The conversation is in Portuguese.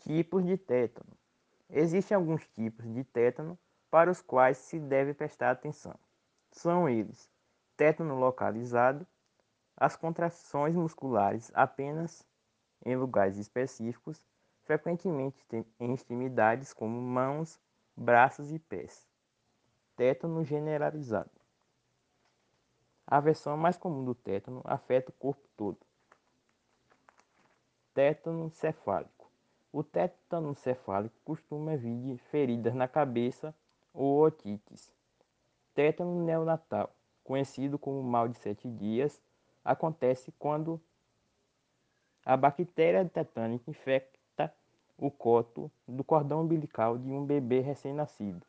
Tipos de tétano. Existem alguns tipos de tétano para os quais se deve prestar atenção. São eles: tétano localizado, as contrações musculares apenas em lugares específicos, frequentemente em extremidades como mãos, braços e pés. Tétano generalizado. A versão mais comum do tétano afeta o corpo todo. Tétano cefálico. O tétano cefálico costuma vir de feridas na cabeça ou otites. Tétano neonatal, conhecido como mal de sete dias, acontece quando a bactéria tetânica infecta o coto do cordão umbilical de um bebê recém-nascido.